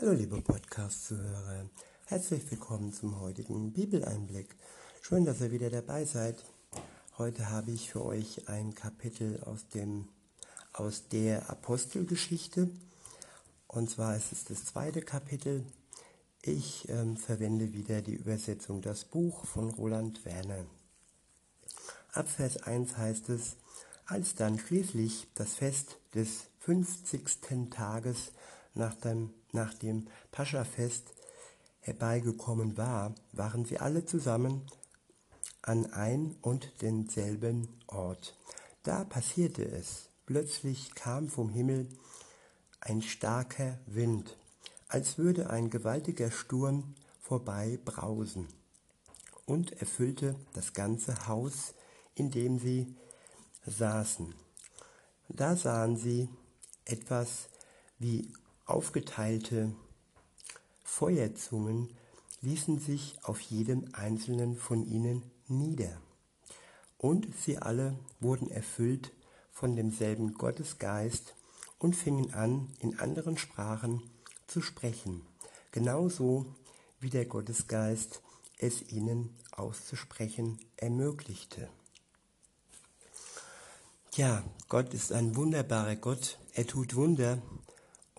Hallo liebe Podcast-Zuhörer, herzlich willkommen zum heutigen Bibeleinblick. Schön, dass ihr wieder dabei seid. Heute habe ich für euch ein Kapitel aus, dem, aus der Apostelgeschichte. Und zwar ist es das zweite Kapitel. Ich ähm, verwende wieder die Übersetzung Das Buch von Roland Werner. Ab Vers 1 heißt es, als dann schließlich das Fest des 50. Tages nach dem, nach dem Paschafest herbeigekommen war, waren sie alle zusammen an ein und denselben Ort. Da passierte es. Plötzlich kam vom Himmel ein starker Wind, als würde ein gewaltiger Sturm vorbei brausen, und erfüllte das ganze Haus, in dem sie saßen. Da sahen sie etwas wie Aufgeteilte Feuerzungen ließen sich auf jedem einzelnen von ihnen nieder. Und sie alle wurden erfüllt von demselben Gottesgeist und fingen an, in anderen Sprachen zu sprechen, genauso wie der Gottesgeist es ihnen auszusprechen ermöglichte. Ja, Gott ist ein wunderbarer Gott, er tut Wunder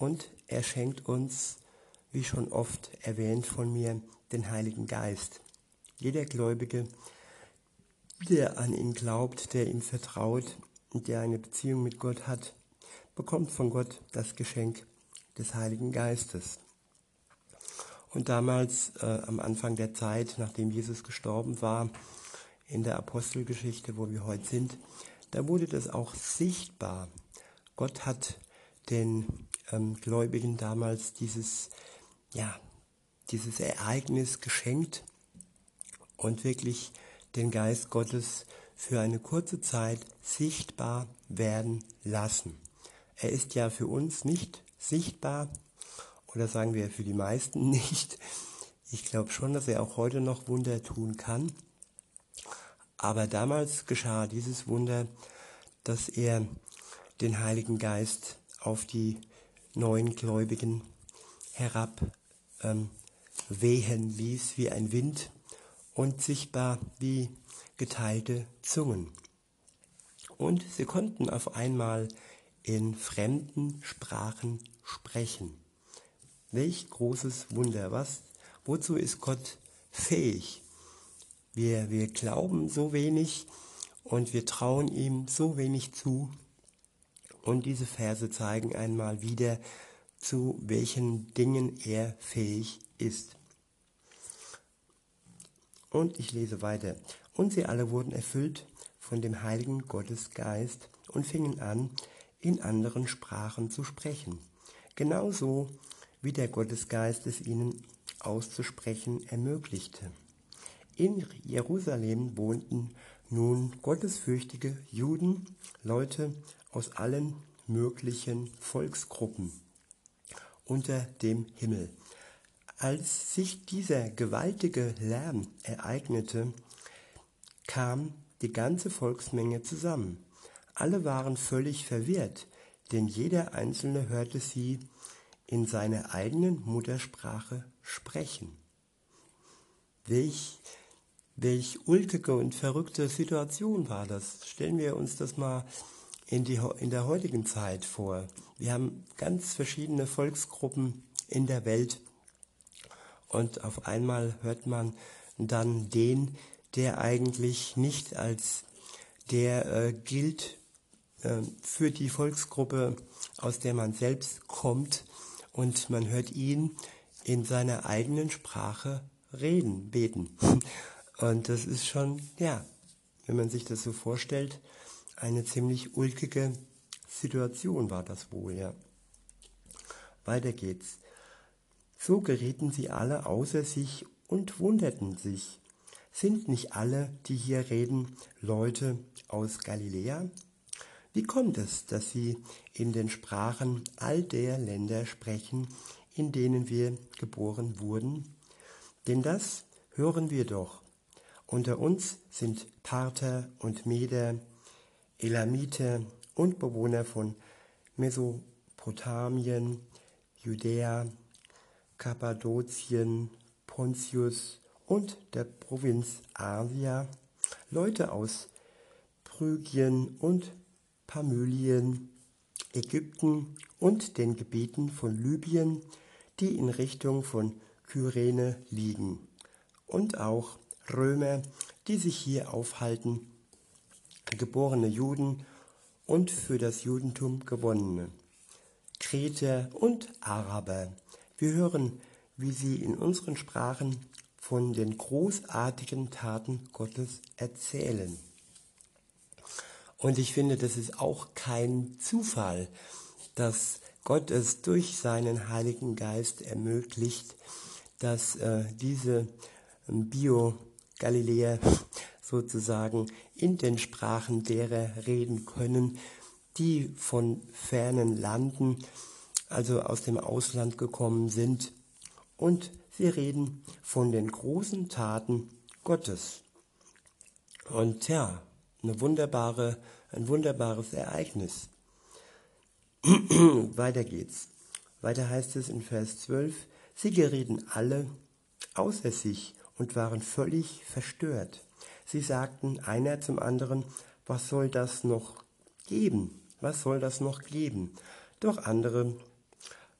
und er schenkt uns, wie schon oft erwähnt von mir, den Heiligen Geist. Jeder Gläubige, der an ihn glaubt, der ihm vertraut und der eine Beziehung mit Gott hat, bekommt von Gott das Geschenk des Heiligen Geistes. Und damals, äh, am Anfang der Zeit, nachdem Jesus gestorben war, in der Apostelgeschichte, wo wir heute sind, da wurde das auch sichtbar. Gott hat den ähm, Gläubigen damals dieses, ja, dieses Ereignis geschenkt und wirklich den Geist Gottes für eine kurze Zeit sichtbar werden lassen. Er ist ja für uns nicht sichtbar oder sagen wir für die meisten nicht. Ich glaube schon, dass er auch heute noch Wunder tun kann. Aber damals geschah dieses Wunder, dass er den Heiligen Geist auf die neuen Gläubigen herab ähm, wehen ließ wie ein Wind und sichtbar wie geteilte Zungen. Und sie konnten auf einmal in fremden Sprachen sprechen. Welch großes Wunder, was? Wozu ist Gott fähig? Wir, wir glauben so wenig und wir trauen ihm so wenig zu, und diese Verse zeigen einmal wieder, zu welchen Dingen er fähig ist. Und ich lese weiter. Und sie alle wurden erfüllt von dem heiligen Gottesgeist und fingen an, in anderen Sprachen zu sprechen. Genauso wie der Gottesgeist es ihnen auszusprechen ermöglichte. In Jerusalem wohnten nun gottesfürchtige Juden, Leute aus allen möglichen Volksgruppen unter dem Himmel. Als sich dieser gewaltige Lärm ereignete, kam die ganze Volksmenge zusammen. Alle waren völlig verwirrt, denn jeder Einzelne hörte sie in seiner eigenen Muttersprache sprechen. Welch, welch ulkige und verrückte Situation war das. Stellen wir uns das mal in, die, in der heutigen Zeit vor. Wir haben ganz verschiedene Volksgruppen in der Welt und auf einmal hört man dann den, der eigentlich nicht als der äh, gilt äh, für die Volksgruppe, aus der man selbst kommt und man hört ihn in seiner eigenen Sprache reden, beten. Und das ist schon, ja, wenn man sich das so vorstellt, eine ziemlich ulkige Situation war das wohl, ja. Weiter geht's. So gerieten sie alle außer sich und wunderten sich. Sind nicht alle, die hier reden, Leute aus Galiläa? Wie kommt es, dass sie in den Sprachen all der Länder sprechen, in denen wir geboren wurden? Denn das hören wir doch. Unter uns sind Parther und Meder, Elamiter und Bewohner von Mesopotamien, Judäa, Kappadokien, Pontius und der Provinz Asia, Leute aus Phrygien und Pamylien, Ägypten und den Gebieten von Libyen, die in Richtung von Kyrene liegen, und auch Römer, die sich hier aufhalten, geborene Juden und für das Judentum gewonnene, Kreter und Araber. Wir hören, wie sie in unseren Sprachen von den großartigen Taten Gottes erzählen. Und ich finde, das ist auch kein Zufall, dass Gott es durch seinen Heiligen Geist ermöglicht, dass äh, diese ähm, Bio-Galiläer sozusagen in den Sprachen derer reden können, die von fernen Landen, also aus dem Ausland gekommen sind. Und sie reden von den großen Taten Gottes. Und ja, eine wunderbare, ein wunderbares Ereignis. Weiter geht's. Weiter heißt es in Vers 12, sie gerieten alle außer sich und waren völlig verstört. Sie sagten einer zum anderen, was soll das noch geben? Was soll das noch geben? Doch andere,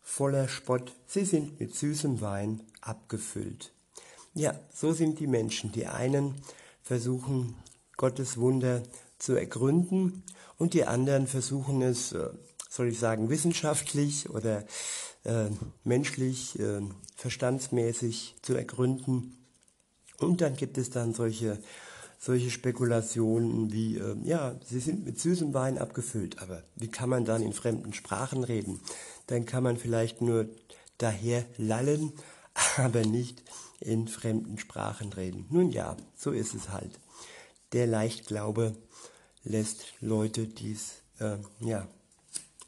voller Spott, sie sind mit süßem Wein abgefüllt. Ja, so sind die Menschen. Die einen versuchen Gottes Wunder zu ergründen und die anderen versuchen es, äh, soll ich sagen, wissenschaftlich oder äh, menschlich, äh, verstandsmäßig zu ergründen. Und dann gibt es dann solche, solche Spekulationen wie, äh, ja, sie sind mit süßem Wein abgefüllt, aber wie kann man dann in fremden Sprachen reden? Dann kann man vielleicht nur daher lallen, aber nicht in fremden Sprachen reden. Nun ja, so ist es halt. Der Leichtglaube lässt Leute dies, äh, ja,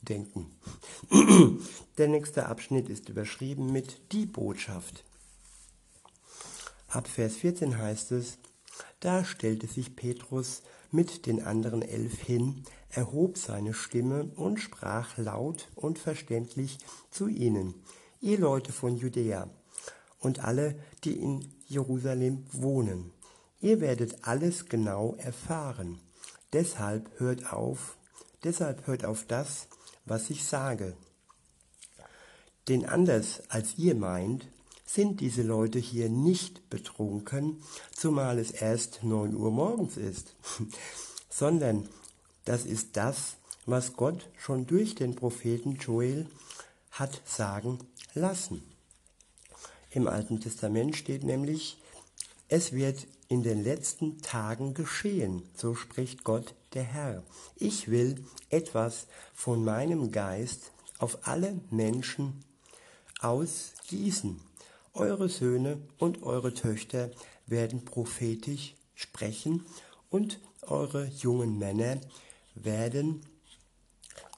denken. Der nächste Abschnitt ist überschrieben mit die Botschaft. Ab Vers 14 heißt es, da stellte sich Petrus mit den anderen elf hin, erhob seine Stimme und sprach laut und verständlich zu ihnen, ihr Leute von Judäa und alle, die in Jerusalem wohnen. Ihr werdet alles genau erfahren. Deshalb hört auf, deshalb hört auf das, was ich sage. Denn anders als ihr meint, sind diese Leute hier nicht betrunken, zumal es erst neun Uhr morgens ist, sondern das ist das, was Gott schon durch den Propheten Joel hat sagen lassen. Im Alten Testament steht nämlich, es wird in den letzten Tagen geschehen, so spricht Gott der Herr. Ich will etwas von meinem Geist auf alle Menschen ausgießen. Eure Söhne und eure Töchter werden prophetisch sprechen und eure jungen Männer werden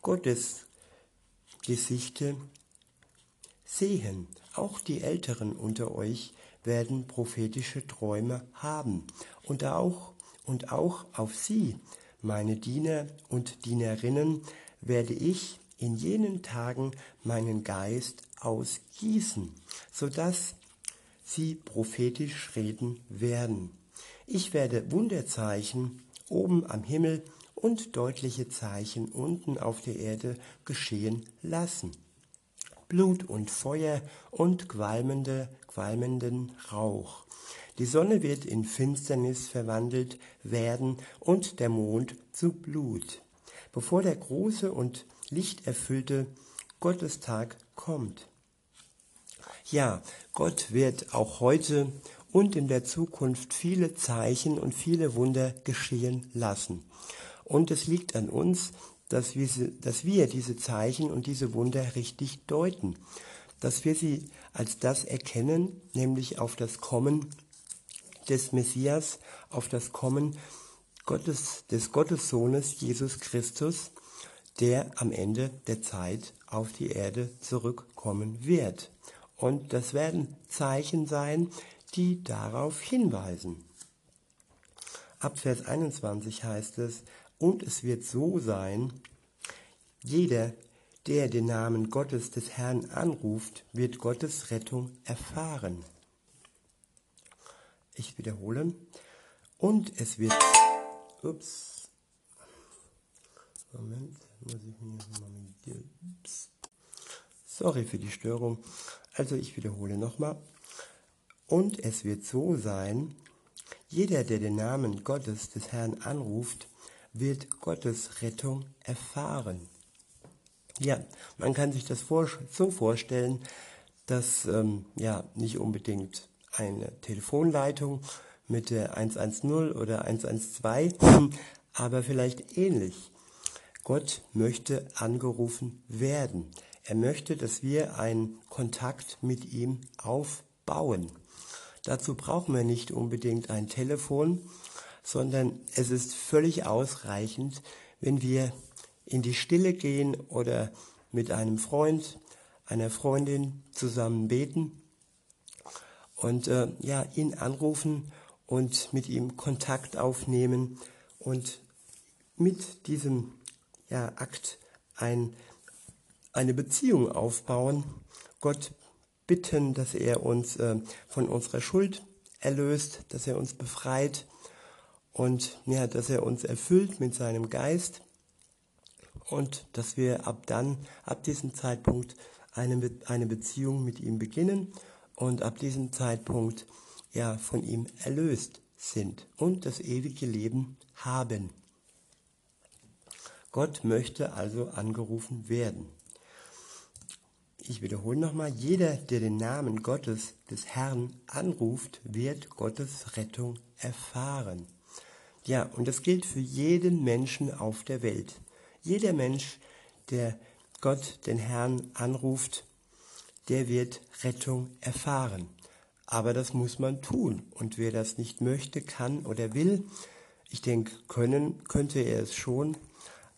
Gottes Gesichte sehen. Auch die Älteren unter euch werden prophetische Träume haben und auch, und auch auf sie, meine Diener und Dienerinnen, werde ich in jenen Tagen meinen Geist ausgießen, so dass sie prophetisch reden werden. Ich werde Wunderzeichen oben am Himmel und deutliche Zeichen unten auf der Erde geschehen lassen. Blut und Feuer und qualmende, qualmenden Rauch. Die Sonne wird in Finsternis verwandelt werden und der Mond zu Blut, bevor der große und lichterfüllte Gottestag kommt. Ja, Gott wird auch heute und in der Zukunft viele Zeichen und viele Wunder geschehen lassen. Und es liegt an uns, dass wir, dass wir diese Zeichen und diese Wunder richtig deuten, dass wir sie als das erkennen, nämlich auf das Kommen des Messias, auf das Kommen Gottes, des Gottessohnes Jesus Christus, der am Ende der Zeit auf die Erde zurückkommen wird. Und das werden Zeichen sein, die darauf hinweisen. Ab Vers 21 heißt es, und es wird so sein, jeder, der den Namen Gottes des Herrn anruft, wird Gottes Rettung erfahren. Ich wiederhole. Und es wird. Ups. Moment, muss ich mir mal mit ups. Sorry für die Störung. Also ich wiederhole nochmal. Und es wird so sein, jeder, der den Namen Gottes des Herrn anruft, wird Gottes Rettung erfahren. Ja, man kann sich das so vorstellen, dass ähm, ja nicht unbedingt eine Telefonleitung mit der 110 oder 112, aber vielleicht ähnlich. Gott möchte angerufen werden. Er möchte, dass wir einen Kontakt mit ihm aufbauen. Dazu brauchen wir nicht unbedingt ein Telefon, sondern es ist völlig ausreichend, wenn wir in die Stille gehen oder mit einem Freund, einer Freundin zusammen beten und äh, ja, ihn anrufen und mit ihm Kontakt aufnehmen und mit diesem ja, Akt ein, eine Beziehung aufbauen, Gott bitten, dass er uns äh, von unserer Schuld erlöst, dass er uns befreit und ja, dass er uns erfüllt mit seinem Geist und dass wir ab dann, ab diesem Zeitpunkt eine, eine Beziehung mit ihm beginnen und ab diesem Zeitpunkt ja von ihm erlöst sind und das ewige Leben haben. Gott möchte also angerufen werden. Ich wiederhole nochmal, jeder, der den Namen Gottes, des Herrn, anruft, wird Gottes Rettung erfahren. Ja, und das gilt für jeden Menschen auf der Welt. Jeder Mensch, der Gott, den Herrn, anruft, der wird Rettung erfahren. Aber das muss man tun. Und wer das nicht möchte, kann oder will, ich denke, können könnte er es schon.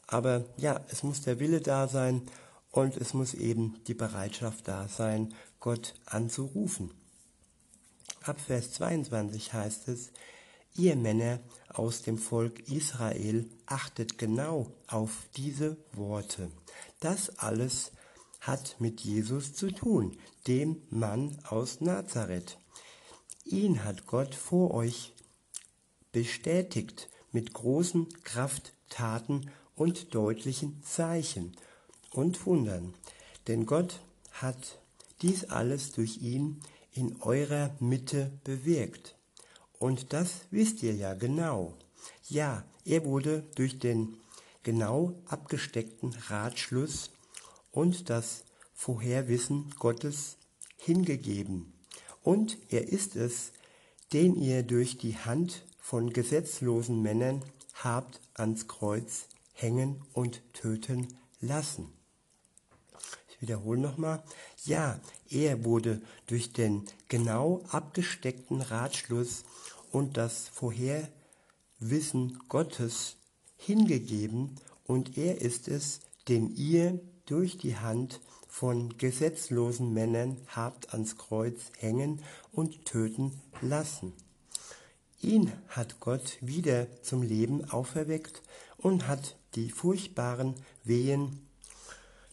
Aber ja, es muss der Wille da sein und es muss eben die Bereitschaft da sein, Gott anzurufen. Ab Vers 22 heißt es, ihr Männer aus dem Volk Israel achtet genau auf diese Worte. Das alles hat mit Jesus zu tun, dem Mann aus Nazareth. Ihn hat Gott vor euch bestätigt mit großen Krafttaten und deutlichen Zeichen und Wundern. Denn Gott hat dies alles durch ihn in eurer Mitte bewirkt. Und das wisst ihr ja genau. Ja, er wurde durch den genau abgesteckten Ratschluss und das Vorherwissen Gottes hingegeben. Und er ist es, den ihr durch die Hand von gesetzlosen Männern habt ans Kreuz hängen und töten lassen. Ich wiederhole nochmal. Ja, er wurde durch den genau abgesteckten Ratschluss und das Vorherwissen Gottes hingegeben und er ist es, den ihr durch die Hand von gesetzlosen Männern habt ans Kreuz hängen und töten lassen. Ihn hat Gott wieder zum Leben auferweckt und hat die furchtbaren Wehen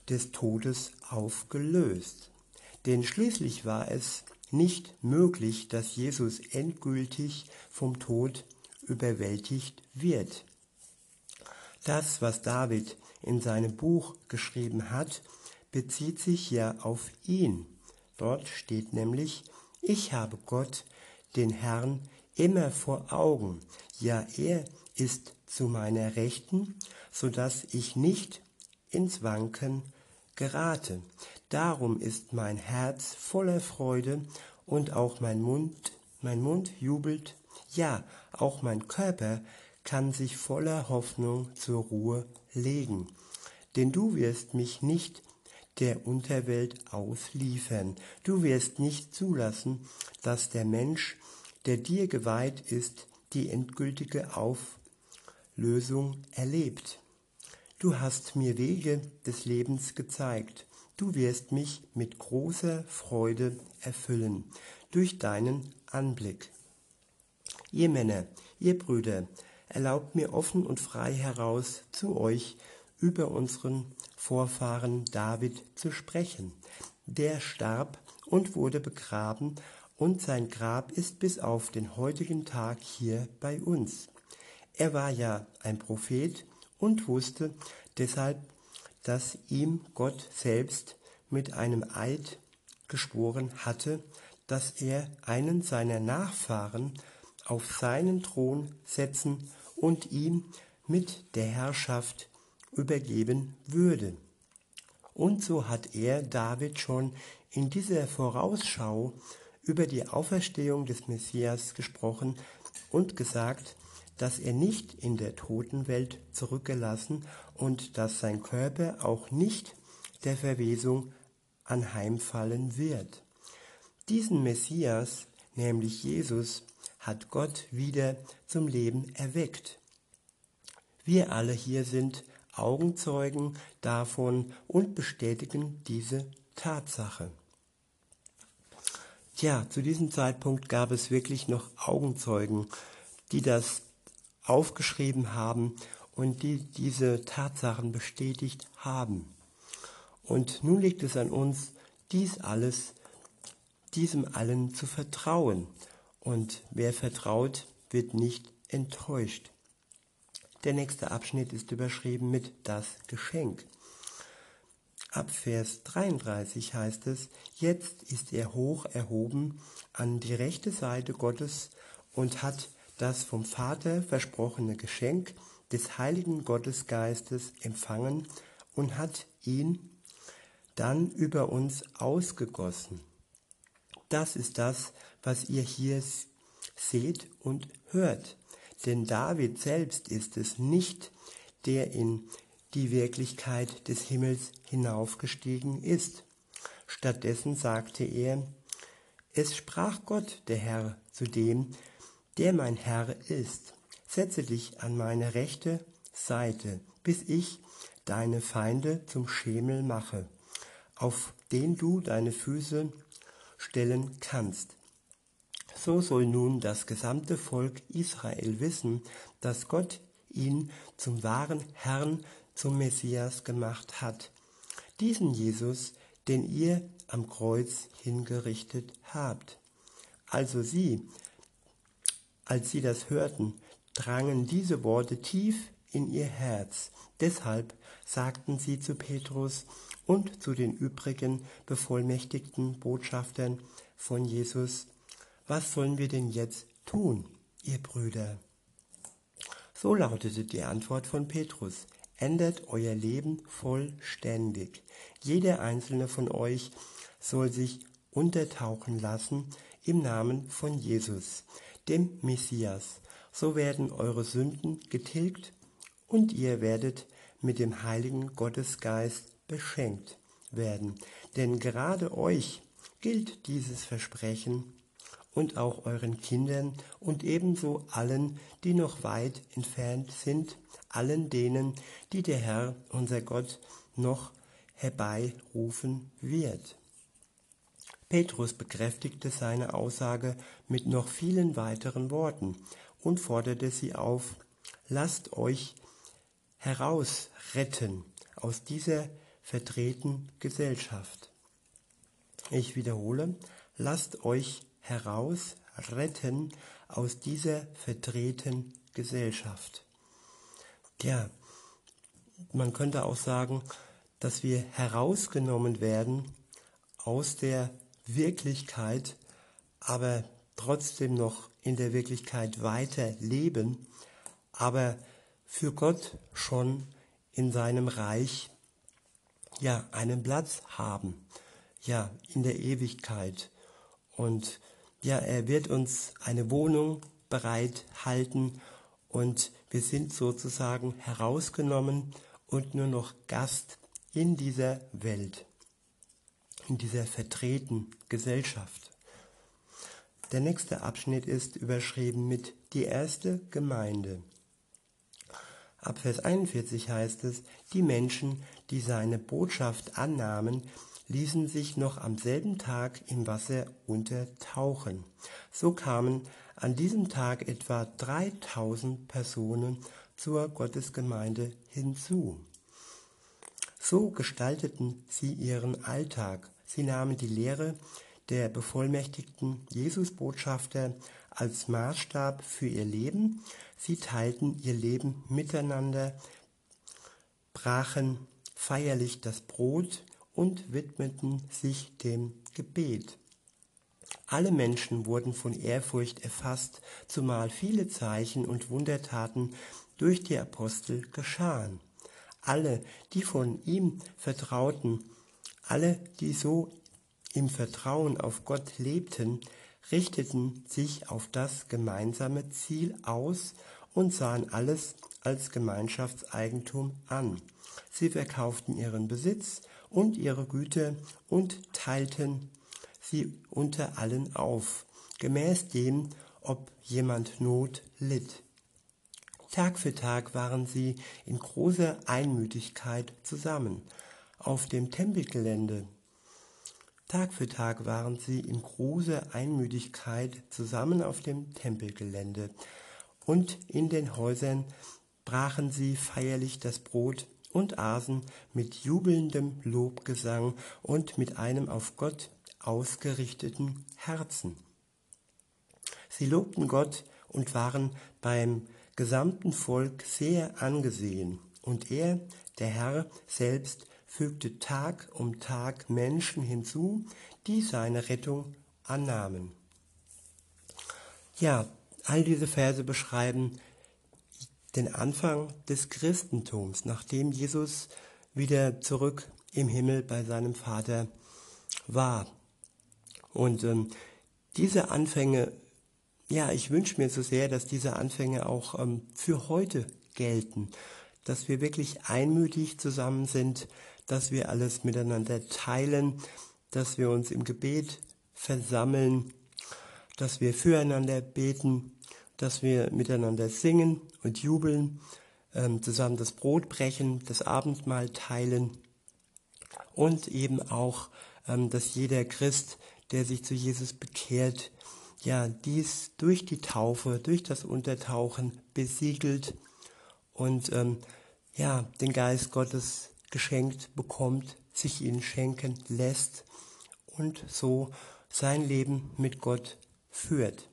des Todes aufgelöst. Denn schließlich war es nicht möglich, dass Jesus endgültig vom Tod überwältigt wird. Das, was David in seinem Buch geschrieben hat, bezieht sich ja auf ihn. Dort steht nämlich, ich habe Gott, den Herrn, immer vor Augen. Ja, er ist zu meiner Rechten, so dass ich nicht ins Wanken gerate. Darum ist mein Herz voller Freude und auch mein Mund, mein Mund jubelt, ja, auch mein Körper kann sich voller Hoffnung zur Ruhe legen. Denn du wirst mich nicht der Unterwelt ausliefern. Du wirst nicht zulassen, dass der Mensch, der dir geweiht ist, die endgültige Auflösung erlebt. Du hast mir Wege des Lebens gezeigt. Du wirst mich mit großer Freude erfüllen durch deinen Anblick. Ihr Männer, ihr Brüder, erlaubt mir offen und frei heraus zu euch über unseren Vorfahren David zu sprechen. Der starb und wurde begraben und sein Grab ist bis auf den heutigen Tag hier bei uns. Er war ja ein Prophet und wusste deshalb, dass ihm Gott selbst mit einem Eid geschworen hatte, dass er einen seiner Nachfahren auf seinen Thron setzen und ihm mit der Herrschaft übergeben würde. Und so hat er David schon in dieser Vorausschau über die Auferstehung des Messias gesprochen und gesagt, dass er nicht in der Totenwelt zurückgelassen und dass sein Körper auch nicht der Verwesung anheimfallen wird. Diesen Messias, nämlich Jesus, hat Gott wieder zum Leben erweckt. Wir alle hier sind Augenzeugen davon und bestätigen diese Tatsache. Tja, zu diesem Zeitpunkt gab es wirklich noch Augenzeugen, die das aufgeschrieben haben und die diese Tatsachen bestätigt haben. Und nun liegt es an uns, dies alles, diesem allen zu vertrauen. Und wer vertraut, wird nicht enttäuscht. Der nächste Abschnitt ist überschrieben mit das Geschenk. Ab Vers 33 heißt es, jetzt ist er hoch erhoben an die rechte Seite Gottes und hat das vom Vater versprochene Geschenk des heiligen Gottesgeistes empfangen und hat ihn dann über uns ausgegossen. Das ist das, was ihr hier seht und hört. Denn David selbst ist es nicht, der in die Wirklichkeit des Himmels hinaufgestiegen ist. Stattdessen sagte er, es sprach Gott, der Herr, zu dem, der mein Herr ist. Setze dich an meine rechte Seite, bis ich deine Feinde zum Schemel mache, auf den du deine Füße stellen kannst. So soll nun das gesamte Volk Israel wissen, dass Gott ihn zum wahren Herrn, zum Messias gemacht hat. Diesen Jesus, den ihr am Kreuz hingerichtet habt. Also sie, als sie das hörten, drangen diese Worte tief in ihr Herz. Deshalb sagten sie zu Petrus und zu den übrigen bevollmächtigten Botschaftern von Jesus, was sollen wir denn jetzt tun, ihr Brüder? So lautete die Antwort von Petrus. Ändert euer Leben vollständig. Jeder einzelne von euch soll sich untertauchen lassen im Namen von Jesus, dem Messias. So werden eure Sünden getilgt und ihr werdet mit dem heiligen Gottesgeist beschenkt werden. Denn gerade euch gilt dieses Versprechen und auch euren Kindern und ebenso allen, die noch weit entfernt sind, allen denen, die der Herr, unser Gott, noch herbeirufen wird. Petrus bekräftigte seine Aussage mit noch vielen weiteren Worten und forderte sie auf, lasst euch herausretten aus dieser verdrehten Gesellschaft. Ich wiederhole, lasst euch herausretten aus dieser verdrehten Gesellschaft. Ja, man könnte auch sagen, dass wir herausgenommen werden aus der Wirklichkeit, aber trotzdem noch in der Wirklichkeit weiter leben, aber für Gott schon in seinem Reich ja einen Platz haben, ja in der Ewigkeit und ja, er wird uns eine Wohnung bereithalten und wir sind sozusagen herausgenommen und nur noch Gast in dieser Welt, in dieser vertreten Gesellschaft. Der nächste Abschnitt ist überschrieben mit die erste Gemeinde. Ab Vers 41 heißt es, die Menschen, die seine Botschaft annahmen, ließen sich noch am selben Tag im Wasser untertauchen. So kamen an diesem Tag etwa 3000 Personen zur Gottesgemeinde hinzu. So gestalteten sie ihren Alltag. Sie nahmen die Lehre der bevollmächtigten Jesusbotschafter als Maßstab für ihr Leben. Sie teilten ihr Leben miteinander, brachen feierlich das Brot und widmeten sich dem Gebet. Alle Menschen wurden von Ehrfurcht erfasst, zumal viele Zeichen und Wundertaten durch die Apostel geschahen. Alle, die von ihm vertrauten, alle, die so im Vertrauen auf Gott lebten, richteten sich auf das gemeinsame Ziel aus und sahen alles als Gemeinschaftseigentum an. Sie verkauften ihren Besitz und ihre Güter und teilten sie unter allen auf, gemäß dem, ob jemand Not litt. Tag für Tag waren sie in großer Einmütigkeit zusammen auf dem Tempelgelände. Tag für Tag waren sie in großer Einmütigkeit zusammen auf dem Tempelgelände und in den Häusern brachen sie feierlich das Brot und aßen mit jubelndem Lobgesang und mit einem auf Gott ausgerichteten Herzen. Sie lobten Gott und waren beim gesamten Volk sehr angesehen, und er, der Herr selbst, fügte Tag um Tag Menschen hinzu, die seine Rettung annahmen. Ja, all diese Verse beschreiben den Anfang des Christentums, nachdem Jesus wieder zurück im Himmel bei seinem Vater war. Und ähm, diese Anfänge ja, ich wünsche mir so sehr, dass diese Anfänge auch ähm, für heute gelten, dass wir wirklich einmütig zusammen sind, dass wir alles miteinander teilen, dass wir uns im Gebet versammeln, dass wir füreinander beten, dass wir miteinander singen und jubeln, ähm, zusammen das Brot brechen, das Abendmahl teilen und eben auch, ähm, dass jeder Christ, der sich zu Jesus bekehrt, ja, dies durch die Taufe, durch das Untertauchen besiegelt und ähm, ja, den Geist Gottes geschenkt bekommt, sich ihn schenken lässt und so sein Leben mit Gott führt.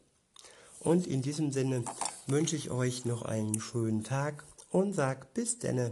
Und in diesem Sinne wünsche ich euch noch einen schönen Tag und sag bis denne.